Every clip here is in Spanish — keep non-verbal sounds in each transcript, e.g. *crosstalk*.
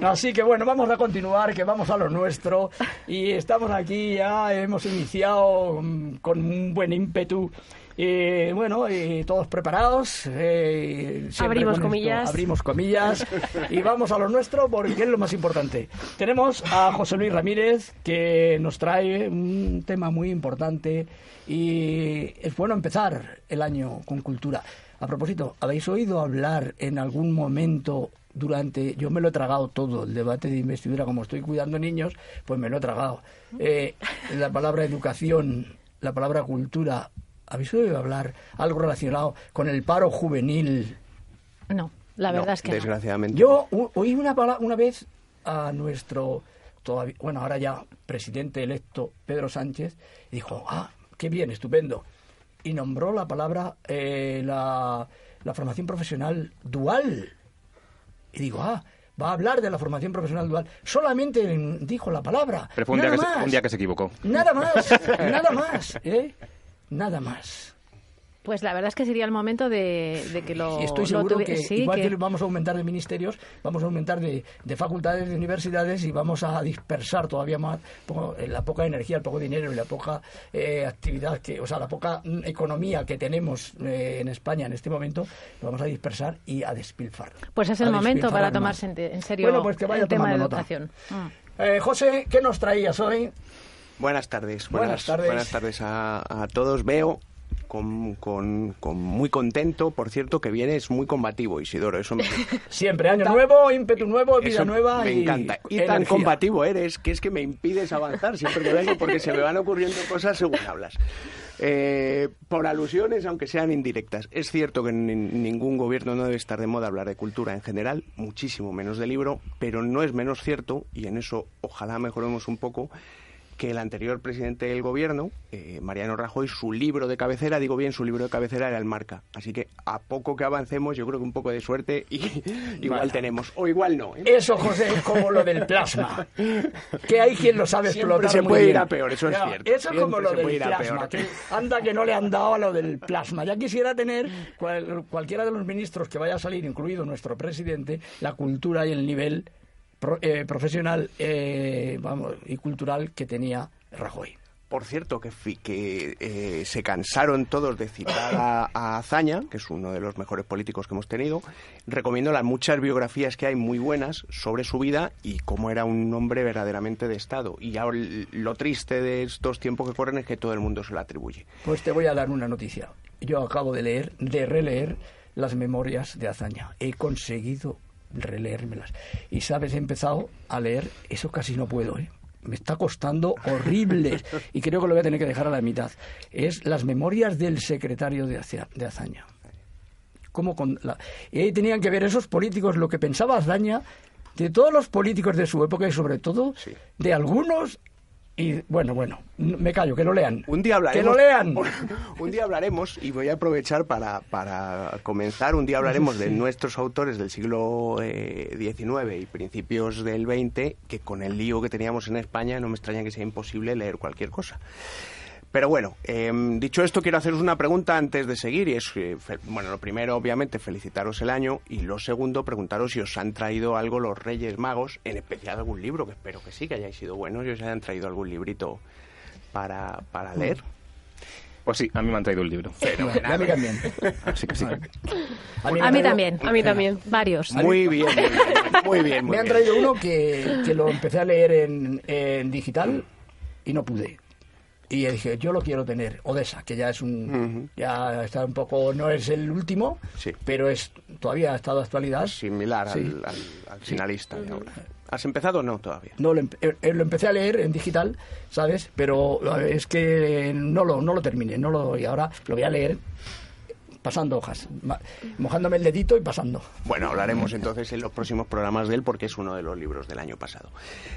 Así que bueno, vamos a continuar, que vamos a lo nuestro. Y estamos aquí, ya hemos iniciado mm, con un buen ímpetu. Y bueno, y todos preparados. eh, Abrimos con esto, comillas. abrimos comillas. Y vamos a lo nuestro porque es lo más importante. Tenemos a José Luis Ramírez que nos trae un tema muy importante. Y es bueno empezar el año con cultura. A propósito, ¿habéis oído hablar en algún momento durante, yo me lo he tragado todo, el debate de investidura, como estoy cuidando niños, pues me lo he tragado. Eh, la palabra educación, la palabra cultura, ¿habéis oído hablar algo relacionado con el paro juvenil? No, la No, verdad es que no. desgraciadamente. Yo o- oí una, una vez a nuestro, todavía, bueno, ahora ya presidente electo Pedro Sánchez, y dijo, ah, qué bien, estupendo. Y nombró la palabra, eh, la, la formación profesional dual. Y digo, ah, va a hablar de la formación profesional dual. Solamente dijo la palabra. Pero fue un, nada día que, se, un día que se equivocó. Nada más, *laughs* nada más, ¿eh? Nada más. Pues la verdad es que sería el momento de, de que lo Y estoy lo seguro que sí, igual que- que vamos a aumentar de ministerios, vamos a aumentar de, de facultades, de universidades y vamos a dispersar todavía más la poca energía, el poco dinero y la poca eh, actividad, que, o sea, la poca mm, economía que tenemos eh, en España en este momento, lo vamos a dispersar y a despilfarrar. Pues es el momento para tomarse en, en serio Bueno, pues que vaya el tema de educación. Mm. Eh, José, ¿qué nos traías hoy? Buenas tardes. Buenas tardes. Buenas tardes a, a todos. Veo con, con- con muy contento, por cierto, que vienes muy combativo, Isidoro. Eso me, *laughs* Siempre, año nuevo, ímpetu nuevo, vida eso nueva me y encanta. Y tan combativo eres que es que me impides avanzar siempre que vengo porque se me van ocurriendo cosas según hablas. Eh, por alusiones, aunque sean indirectas. Es cierto que en ningún gobierno no debe estar de moda hablar de cultura en general, muchísimo menos de libro, pero no es menos cierto, y en eso ojalá mejoremos un poco, que el anterior presidente del gobierno, eh, Mariano Rajoy, su libro de cabecera, digo bien, su libro de cabecera era el Marca. Así que a poco que avancemos, yo creo que un poco de suerte y *laughs* igual Bueno. tenemos. O igual no. ¿eh? Eso, José, es como lo del plasma. Que hay quien lo sabe Siempre explotar se muy puede bien. ir a peor, eso es cierto. Eso es como lo del plasma. Que anda que no le han dado a lo del plasma. Ya quisiera tener cual- cualquiera de los ministros que vaya a salir, incluido nuestro presidente, la cultura y el nivel pro- eh, profesional eh, vamos, y cultural que tenía Rajoy. Por cierto, que, eh, se cansaron todos de citar a, a Azaña, que es uno de los mejores políticos que hemos tenido. Recomiendo las muchas biografías que hay muy buenas sobre su vida y cómo era un hombre verdaderamente de Estado. Y ahora lo triste de estos tiempos que corren es que todo el mundo se lo atribuye. Pues te voy a dar una noticia. Yo acabo de leer, de releer las memorias de Azaña. He conseguido releérmelas. Y sabes, he empezado a leer, eso casi no puedo, ¿eh? Me está costando horrible *laughs* y creo que lo voy a tener que dejar a la mitad. Es las memorias del secretario de, Aza- de Azaña. Cómo con la... Y ahí tenían que ver esos políticos, lo que pensaba Azaña, de todos los políticos de su época y sobre todo Sí. de algunos. Y bueno, bueno, me callo, que lo lean. Un día hablaremos. Que lo lean. *laughs* Un día hablaremos, y voy a aprovechar para, para comenzar, un día hablaremos de nuestros autores del siglo eh, XIX y principios del XX, que con el lío que teníamos en España no me extraña que sea imposible leer cualquier cosa. Pero bueno, eh, dicho esto, quiero haceros una pregunta antes de seguir. Y es, eh, bueno, lo primero, obviamente, felicitaros el año. Y lo segundo, preguntaros si os han traído algo los Reyes Magos, en especial algún libro, que espero que sí, que hayáis sido buenos y os hayan traído algún librito para, para leer. Pues sí, a mí me han traído un libro. *laughs* A mí también. Así que sí. A mí han traído- también, a mí también. Varios. Muy bien, muy bien, muy bien. muy Me han bien. traído uno que, que lo empecé a leer en, en digital y no pude. Y dije, yo lo quiero tener. Odessa, que ya es un. Ya está un poco. No es el último, Sí. pero es todavía ha estado actualidad. Similar Sí. al, al- al finalista. de ahora. ¿Has empezado o no todavía? No, lo, empe- eh, lo empecé a leer en digital, ¿sabes? Pero eh, es que no lo, no lo terminé. No lo, y ahora lo voy a leer pasando hojas. Mojándome el dedito y pasando. Bueno, hablaremos entonces en los próximos programas de él porque es uno de los libros del año pasado.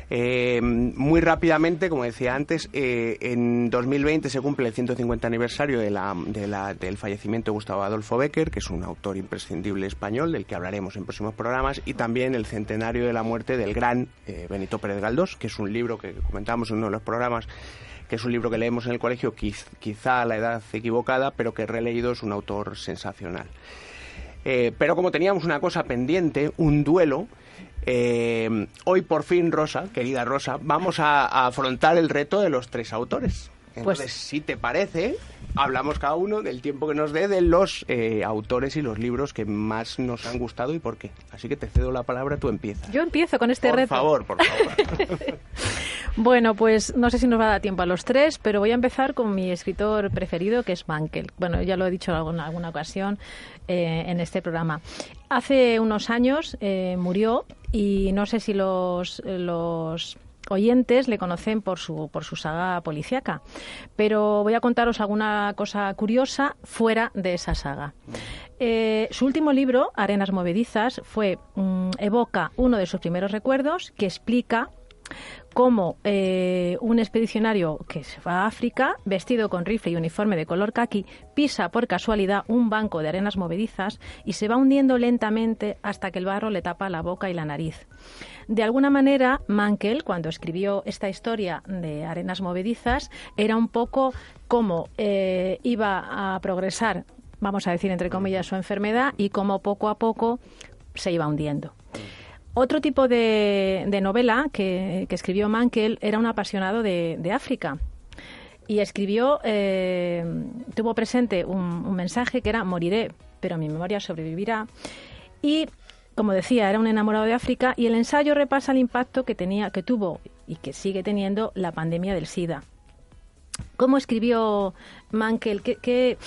Eh, muy rápidamente, como decía antes, eh, en 2020 se cumple el 150 aniversario de la, de la- del fallecimiento de Gustavo Adolfo Becker, que es un autor imprescindible español del que hablaremos en próximos programas, y también el centenario de la muerte del gran eh, Benito Pérez Galdós, que es un libro que comentamos en uno de los programas que es un libro que leemos en el colegio, quiz- quizá a la edad equivocada, pero que releído es un autor sensacional. Eh, pero como teníamos una cosa pendiente, un duelo, Eh, hoy por fin, Rosa, querida Rosa, vamos a, a afrontar el reto de los tres autores. Pues- Entonces, si te parece, hablamos cada uno del tiempo que nos dé de los eh, autores y los libros que más nos han gustado y por qué. Así que te cedo la palabra, tú empiezas. Yo empiezo con este por reto. favor, por favor. *laughs* Bueno, pues no sé si nos va a dar tiempo a los tres, pero voy a empezar con mi escritor preferido, que es Mankel. Bueno, ya lo he dicho en alguna, alguna ocasión eh, en este programa. Hace unos años eh, murió y no sé si los, los oyentes le conocen por su, por su saga policíaca, pero voy a contaros alguna cosa curiosa fuera de esa saga. Eh, su último libro, Arenas Movedizas, fue mm, evoca uno de sus primeros recuerdos que explica cómo eh, un expedicionario que se va a África, vestido con rifle y uniforme de color caqui, pisa por casualidad un banco de arenas movedizas y se va hundiendo lentamente hasta que el barro le tapa la boca y la nariz. De alguna manera, Mankel, cuando escribió esta historia de arenas movedizas, era un poco cómo eh, iba a progresar, vamos a decir entre comillas, su enfermedad y cómo poco a poco se iba hundiendo. Otro tipo de, novela que, que escribió Mankel era un apasionado de, África. Y escribió, eh, tuvo presente un, mensaje que era moriré, pero mi memoria sobrevivirá. Y, como decía, era un enamorado de África y el ensayo repasa el impacto que tenía, que tuvo y que sigue teniendo la pandemia del SIDA. ¿Cómo escribió Mankel? ¿Qué, qué,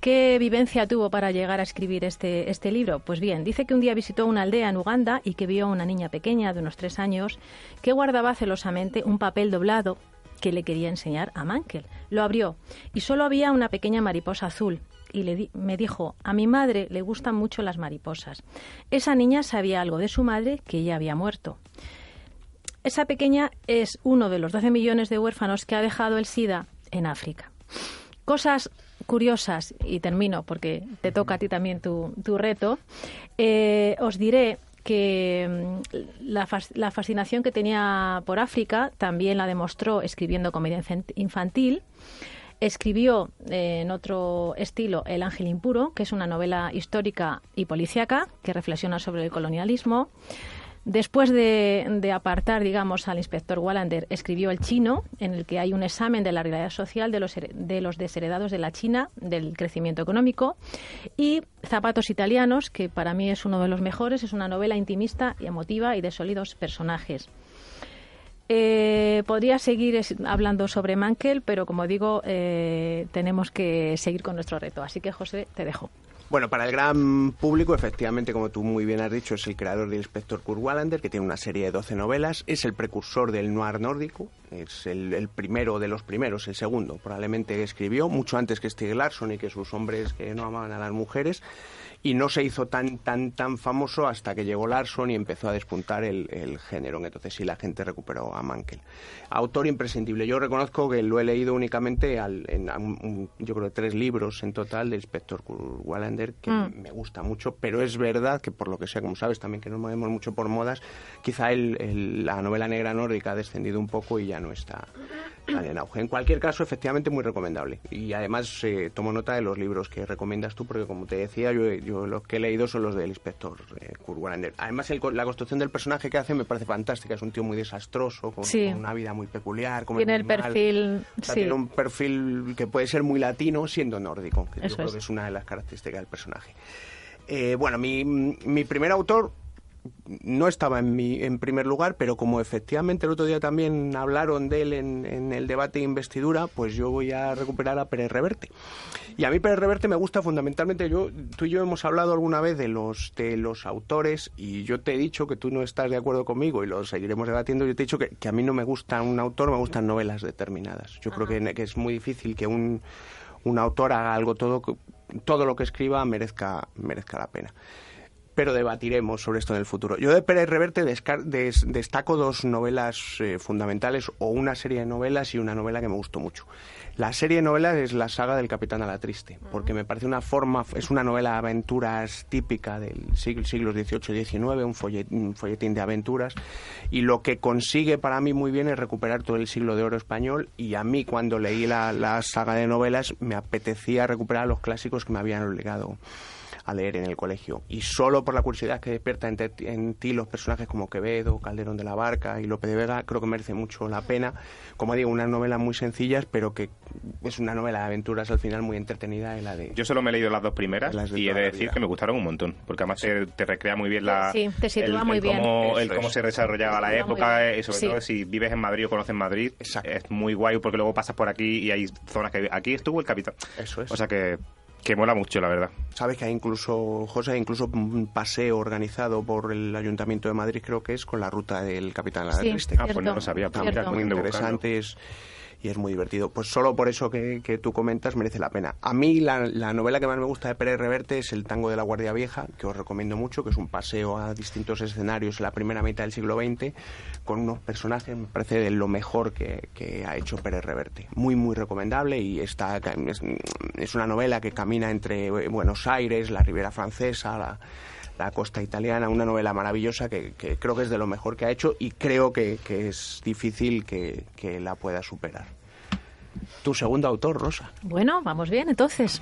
qué vivencia tuvo para llegar a escribir este, este libro? Pues bien, dice que un día visitó una aldea en Uganda y que vio a una niña pequeña de unos tres años que guardaba celosamente un papel doblado que le quería enseñar a Mankel. Lo abrió y solo había una pequeña mariposa azul. Y le me dijo, a mi madre le gustan mucho las mariposas. Esa niña sabía algo de su madre que ya había muerto. Esa pequeña es uno de los 12 millones de huérfanos que ha dejado el SIDA en África. Cosas curiosas, y termino porque te toca a ti también tu, tu reto, eh, os diré que mm, la, la fascinación que tenía por África también la demostró escribiendo comedia infan- infantil. Escribió eh, en otro estilo El Ángel Impuro, que es una novela histórica y policíaca que reflexiona sobre el colonialismo. Después de, de apartar, digamos, al inspector Wallander, escribió El Chino, en el que hay un examen de la realidad social de los, de los desheredados de la China, del crecimiento económico. Y Zapatos Italianos, que para mí es uno de los mejores, es una novela intimista y emotiva y de sólidos personajes. Eh, podría seguir hablando sobre Mankel, pero como digo, eh, tenemos que seguir con nuestro reto. Así que, José, te dejo. Bueno, para el gran público, efectivamente, como tú muy bien has dicho, es el creador del Inspector Kurt Wallander, que tiene una serie de 12 novelas, es el precursor del noir nórdico, es el, primero de los primeros, el segundo, probablemente escribió, mucho antes que Stieg Larsson y que sus hombres que no amaban a las mujeres, y no se hizo tan tan tan famoso hasta que llegó Larsson y empezó a despuntar el, el género. Entonces sí, la gente recuperó a Mankel. Autor imprescindible. Yo reconozco que lo he leído únicamente al- en, un- yo creo tres libros en total del Inspector Wallander que Mm. me gusta mucho, pero es verdad que por lo que sea, como sabes también que nos movemos mucho por modas, quizá el- el- la novela negra nórdica ha descendido un poco y ya no está tan en auge. En cualquier caso, efectivamente muy recomendable. Y además eh, tomo nota de los libros que recomiendas tú, porque como te decía, yo, yo los que he leído son los del inspector eh, Kurt. Además, el la construcción del personaje que hace me parece fantástica. Es un tío muy desastroso, con, Sí. con una vida muy peculiar. come Tiene el perfil, O sea, sí. tiene un perfil que puede ser muy latino siendo nórdico, que Eso yo creo es. que es una de las características del personaje. Eh, bueno, mi, mi primer autor no estaba en, mi, en primer lugar, pero como efectivamente el otro día también hablaron de él en, en el debate de investidura, pues yo voy a recuperar a Pérez Reverte. Y a mí Pérez Reverte me gusta fundamentalmente, yo, tú y yo hemos hablado alguna vez de los, de los autores y yo te he dicho que tú no estás de acuerdo conmigo y lo seguiremos debatiendo, yo te he dicho que, que a mí no me gusta un autor, me gustan novelas determinadas. Yo creo que, que es muy difícil que un, un autor haga algo todo, todo lo que escriba merezca, merezca la pena pero debatiremos sobre esto en el futuro. Yo de Pérez Reverte des- destaco dos novelas eh, fundamentales, o una serie de novelas y una novela que me gustó mucho. La serie de novelas es la saga del Capitán a la Triste, porque me parece una forma, es una novela de aventuras típica del siglo, siglos XVIII y XIX, un, follet- un folletín de aventuras, y lo que consigue para mí muy bien es recuperar todo el siglo de oro español, y a mí cuando leí la, la saga de novelas me apetecía recuperar los clásicos que me habían obligado a leer en el colegio. Y solo por la curiosidad que despierta en, te- en ti los personajes como Quevedo, Calderón de la Barca y Lope de Vega, creo que merece mucho la pena. Como digo, unas novelas muy sencillas, pero que es una novela de aventuras al final muy entretenida y la de... Yo solo me he leído las dos primeras Las de y he de decir que me gustaron un montón, porque además te, te recrea muy bien la, Sí, te sitúa el, muy el bien. Cómo, el cómo se desarrollaba la época y sobre Sí. todo si vives en Madrid o conoces Madrid, Exacto. es muy guay porque luego pasas por aquí y hay zonas que... Aquí estuvo el capitán. Eso es. O sea que, que mola mucho, la verdad. Sabes que hay incluso, José, hay incluso un paseo organizado por el Ayuntamiento de Madrid, creo que es, con la ruta del Capitán Sí. Alatriste. Ah, pues no lo sabía, pues mira, muy interesante es- y es muy divertido. Pues solo por eso que, que tú comentas merece la pena. A mí la, la novela que más me gusta de Pérez Reverte es El tango de la Guardia Vieja, que os recomiendo mucho, que es un paseo a distintos escenarios en la primera mitad del siglo XX, con unos personajes, me parece, de lo mejor que, ha hecho Pérez Reverte. Muy, muy recomendable y está, es, es una novela que camina entre Buenos Aires, la Ribera Francesa, la la costa italiana, una novela maravillosa que, que creo que es de lo mejor que ha hecho y creo que, que es difícil que, que la pueda superar. Tu segundo autor, Rosa. Bueno, vamos bien, entonces.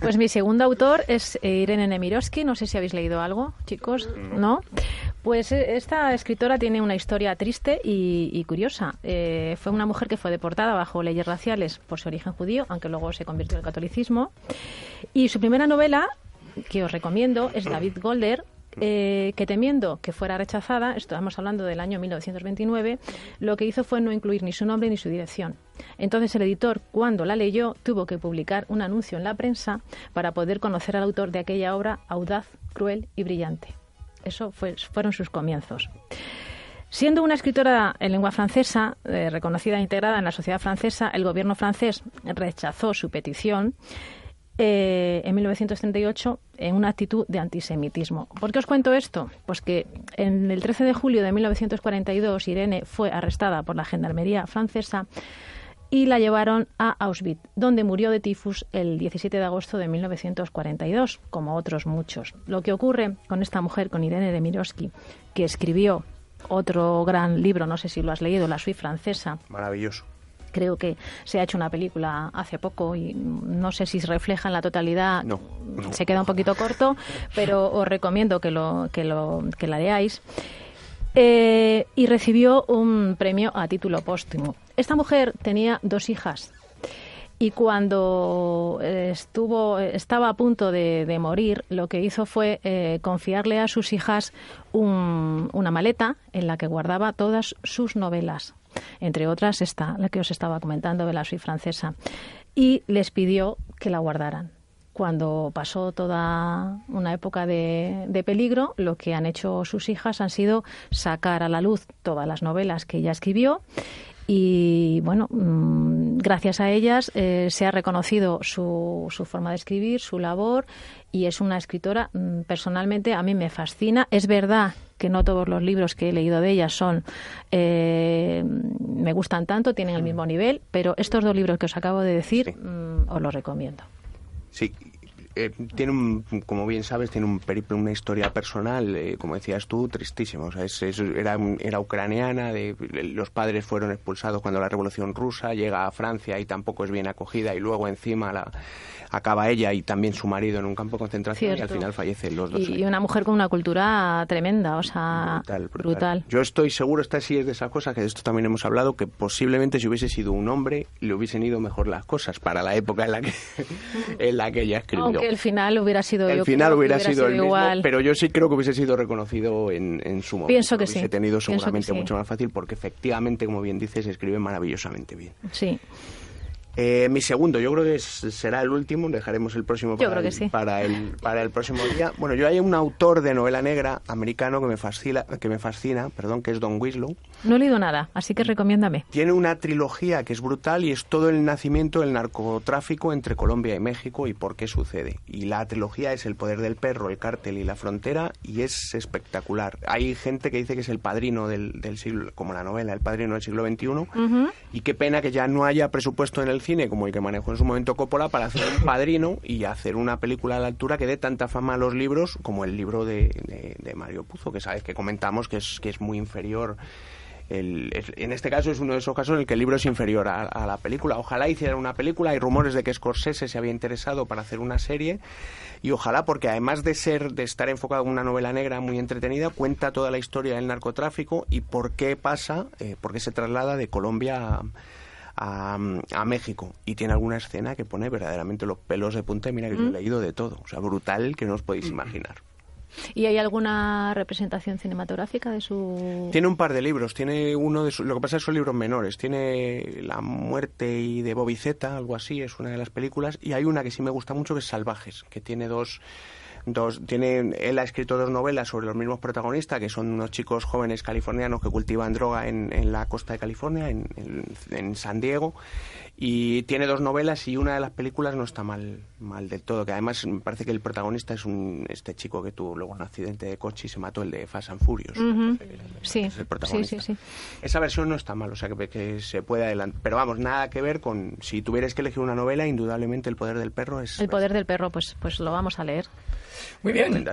Pues mi segundo autor es eh, Irene Nemirovsky. No sé si habéis leído algo, chicos. ¿No? Pues eh, esta escritora tiene una historia triste y, y curiosa. Eh, fue una mujer que fue deportada bajo leyes raciales por su origen judío, aunque luego se convirtió al catolicismo. Y su primera novela, que os recomiendo, es David Golder, eh, que temiendo que fuera rechazada, estamos hablando del año 1929, lo que hizo fue no incluir ni su nombre ni su dirección. Entonces el editor, cuando la leyó, tuvo que publicar un anuncio en la prensa para poder conocer al autor de aquella obra audaz, cruel y brillante. Eso fue- fueron sus comienzos. Siendo una escritora en lengua francesa, eh, reconocida e integrada en la sociedad francesa, el gobierno francés rechazó su petición eh, en 1938 en una actitud de antisemitismo. ¿Por qué os cuento esto? Pues que en el 13 de julio de 1942 Irene fue arrestada por la Gendarmería francesa y la llevaron a Auschwitz, donde murió de tifus el 17 de agosto de 1942, como otros muchos. Lo que ocurre con esta mujer, con Irene de que escribió otro gran libro, no sé si lo has leído, La Suite francesa, Maravilloso. Creo que se ha hecho una película hace poco y no sé si se refleja en la totalidad. No, no. Se queda un poquito corto, pero os recomiendo que, lo, que, lo, que la leáis. Eh, y recibió un premio a título póstumo. Esta mujer tenía dos hijas y cuando eh, estuvo estaba a punto de, de morir, lo que hizo fue eh, confiarle a sus hijas un- una maleta en la que guardaba todas sus novelas, entre otras esta, la que os estaba comentando de la Suite francesa, y les pidió que la guardaran. Cuando pasó toda una época de, de peligro, lo que han hecho sus hijas han sido sacar a la luz todas las novelas que ella escribió y bueno, mm, gracias a ellas eh, se ha reconocido su, su forma de escribir, su labor y es una escritora, mm, personalmente a mí me fascina. Es verdad que no todos los libros que he leído de ella son, eh, me gustan tanto, tienen el mismo nivel, pero estos dos libros que os acabo de decir Sí. mm, os los recomiendo. Sí, eh, tiene un, como bien sabes, tiene un periplo, una historia personal, eh, como decías tú, tristísima. O sea, es- es- era, era ucraniana, de, los padres fueron expulsados cuando la Revolución Rusa, llega a Francia y tampoco es bien acogida y luego encima la acaba ella y también su marido en un campo de concentración y al final fallecen los dos. Y, y una mujer con una cultura tremenda, o sea, Brutal, brutal. brutal. Yo estoy seguro, esta sí es de esas cosas, que de esto también hemos hablado, que posiblemente si hubiese sido un hombre le hubiesen ido mejor las cosas para la época en la que, *laughs* en la que ella escribió. Aunque el final hubiera sido el yo final hubiera, sido, el mismo, igual. pero yo sí creo que hubiese sido reconocido en, en su momento. Pienso que hubiese sí, tenido seguramente sí. mucho más fácil porque efectivamente, como bien dices, escribe maravillosamente bien. Sí. Eh, mi segundo, yo creo que será el último, dejaremos el próximo Yo para, creo que el, sí. para, el, para el próximo día. Bueno, yo hay un autor de novela negra americano que me fascina, que me fascina perdón, que es Don Winslow. No he leído nada, así que recomiéndame. Tiene una trilogía que es brutal y es todo el nacimiento del narcotráfico entre Colombia y México y por qué sucede. Y la trilogía es El poder del perro, El cártel y la frontera y es espectacular. Hay gente que dice que es el padrino del, del siglo, como la novela, el padrino del siglo XXI. Ujú. Y qué pena que ya no haya presupuesto en el cine como el que manejó en su momento Coppola para hacer un padrino y hacer una película a la altura que dé tanta fama a los libros como el libro de, de- Mario Puzo, que sabes que comentamos que es, que es muy inferior el- es- en este caso es uno de esos casos en el que el libro es inferior a, a la película. Ojalá hicieran una película. Hay rumores de que Scorsese se había interesado para hacer una serie. Y ojalá, porque además de ser, de estar enfocado en una novela negra muy entretenida, cuenta toda la historia del narcotráfico y por qué pasa, eh, por qué se traslada de Colombia a, a, a México. Y tiene alguna escena que pone verdaderamente los pelos de punta. Mira que yo he leído de todo. O sea, brutal que no os podéis imaginar. ¿Y hay alguna representación cinematográfica de su...? Tiene un par de libros. Tiene uno de su- lo que pasa es que son libros menores. Tiene La muerte y de Bobby Zeta, algo así, es una de las películas. Y hay una que sí me gusta mucho que es Salvajes, que tiene dos dos tiene él ha escrito dos novelas sobre los mismos protagonistas que son unos chicos jóvenes californianos que cultivan droga en, en la costa de California en, San Diego y tiene dos novelas y una de las películas no está mal mal del todo que además me parece que el protagonista es un este chico que tuvo luego un accidente de coche y se mató el de Fast and Furious. Sí, es el sí, protagonista. sí, sí. Esa versión no está mal, o sea que, que se puede adelantar. Pero vamos, nada que ver con. Si tuvierais que elegir una novela, indudablemente El poder del perro es. El poder del perro, pues, pues lo vamos a leer. Muy bien.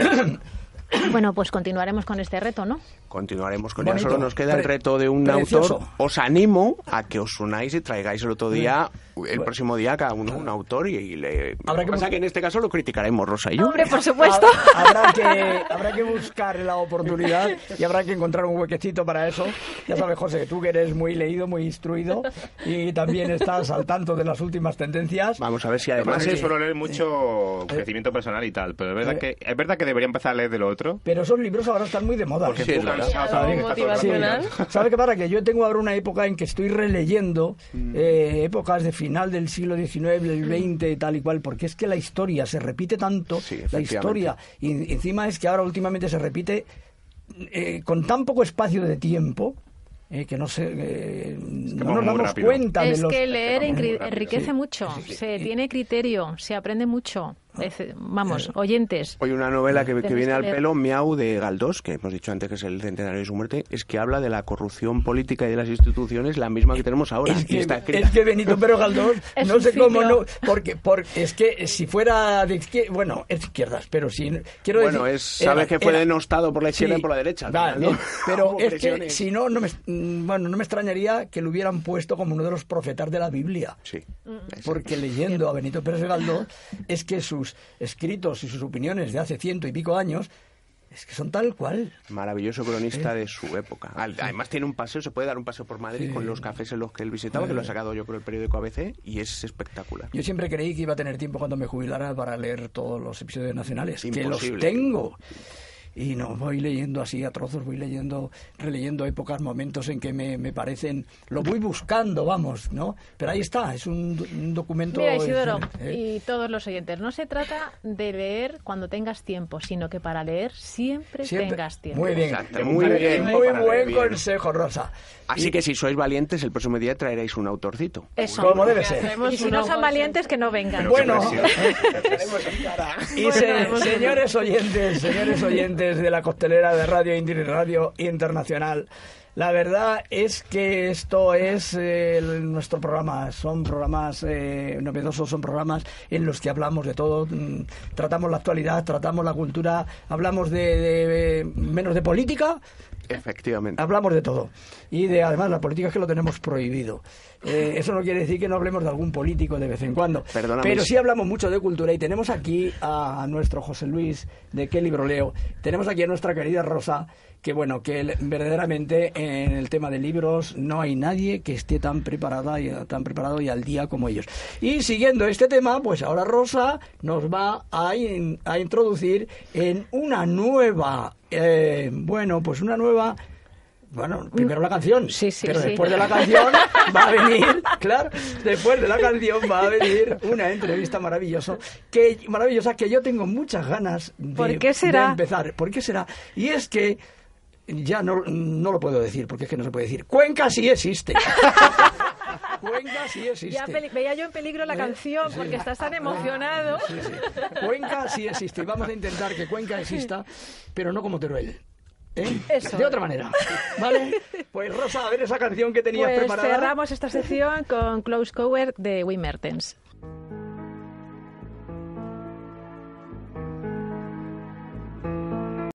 Bueno, pues continuaremos con este reto, ¿no? Continuaremos con Bonito. ella. Solo nos queda el reto de un precioso. autor. Os animo a que os unáis y traigáis el otro día, el próximo día, cada uno un autor y, y le. Habrá que que pasa que en este caso lo criticaremos Rosa y yo. Hombre, por supuesto. Ha- Habrá que, habrá que buscar la oportunidad y habrá que encontrar un huequecito para eso. Ya sabes, José, que tú que eres muy leído, muy instruido y también estás al tanto de las últimas tendencias. Vamos a ver si Además es- suelo leer mucho crecimiento personal y tal, pero es verdad que es verdad que debería empezar a leer de lo otro. Pero esos libros ahora están muy de moda. Porque sí, es. ¿Sabes? motivacional. Sí. ¿Sabe qué pasa? Que yo tengo ahora una época en que estoy releyendo eh, épocas de final del siglo XIX, del XX, tal y cual, porque es que la historia se repite tanto, Sí, la historia, y encima es que ahora últimamente se repite eh, con tan poco espacio de tiempo. eh, que no sé, eh, no vamos nos damos rápido. cuenta de Es los... que leer enriquece sí. mucho, se tiene criterio, se aprende mucho. Es- vamos, oyentes. Hoy una novela que, viene que al leer. pelo, Miau, de Galdós, que hemos dicho antes que es el centenario de su muerte, es que habla de la corrupción política y de las instituciones, la misma que tenemos ahora. Es que, está escrita. *laughs* es que Benito Pérez Galdós, no sé cómo no, porque, porque es que si fuera de izquierda, bueno, es izquierdas, pero si quiero Bueno, decir, es, sabes era- que fue era- denostado por la izquierda Sí, y por la derecha. al vale, final, ¿no? pero *laughs* es que si no, no me, mm, bueno, no me extrañaría que lo hubieran puesto como uno de los profetas de la Biblia. Sí. Porque leyendo a Benito Pérez Galdós es que sus escritos y sus opiniones de hace ciento y pico años es que son tal cual. Maravilloso cronista de su época. Además tiene un paseo, se puede dar un paseo por Madrid con los cafés en los que él visitaba, que lo ha sacado yo por el periódico ABC, y es espectacular. Yo siempre creí que iba a tener tiempo cuando me jubilara para leer todos los episodios nacionales, que los Imposible. tengo. Y no, voy leyendo así a trozos, voy leyendo, releyendo épocas, momentos en que me, me parecen, lo voy buscando, vamos, ¿no? Pero ahí está, es un, un documento... Mira, Isidoro, ¿eh? y todos los oyentes, no se trata de leer cuando tengas tiempo, sino que para leer siempre, Siempre- tengas tiempo. Muy bien, Exacto, muy bien, muy buen leer bien. consejo, Rosa. Así Y- que si sois valientes, el próximo día traeréis un autorcito. Eso. Como debe ser. Y si no son valientes, que no vengan. Bueno, Bueno, Y se- señores oyentes, señores oyentes de la costelera de Radio Indy y Radio Internacional, la verdad es que esto es eh, nuestro programa. Son programas eh, novedosos, son programas en los que hablamos de todo. mm, Tratamos la actualidad, tratamos la cultura, hablamos de, de- menos de política, Efectivamente. hablamos de todo. Y de además la política es que lo tenemos prohibido. Eh, eso no quiere decir que no hablemos de algún político de vez en cuando. Perdóname. Pero sí hablamos mucho de cultura y tenemos aquí a nuestro José Luis de Qué libro leo. Tenemos aquí a nuestra querida Rosa, que bueno, que verdaderamente en el tema de libros no hay nadie que esté tan preparada y tan preparado y al día como ellos. Y siguiendo este tema, pues ahora Rosa nos va a, in- a introducir en una nueva, eh, bueno, pues una nueva bueno, primero la canción, Sí, sí, pero sí. después de la canción va a venir, claro, después de la canción va a venir una entrevista maravillosa que, maravillosa que yo tengo muchas ganas de, ¿Por qué será? de empezar. ¿Por qué será? Y es que ya no, no lo puedo decir, porque es que no se puede decir. Cuenca sí existe. *laughs* Cuenca sí existe. Ya veía yo en peligro la ¿Eh? canción Sí. porque estás tan emocionado. Sí, sí. Cuenca sí existe y vamos a intentar que Cuenca exista, pero no como Teruel. ¿eh? Eso. De otra manera. ¿Vale? Pues Rosa, a ver esa canción que tenías Pues preparada. cerramos esta sección con Close Cover de Wim Mertens.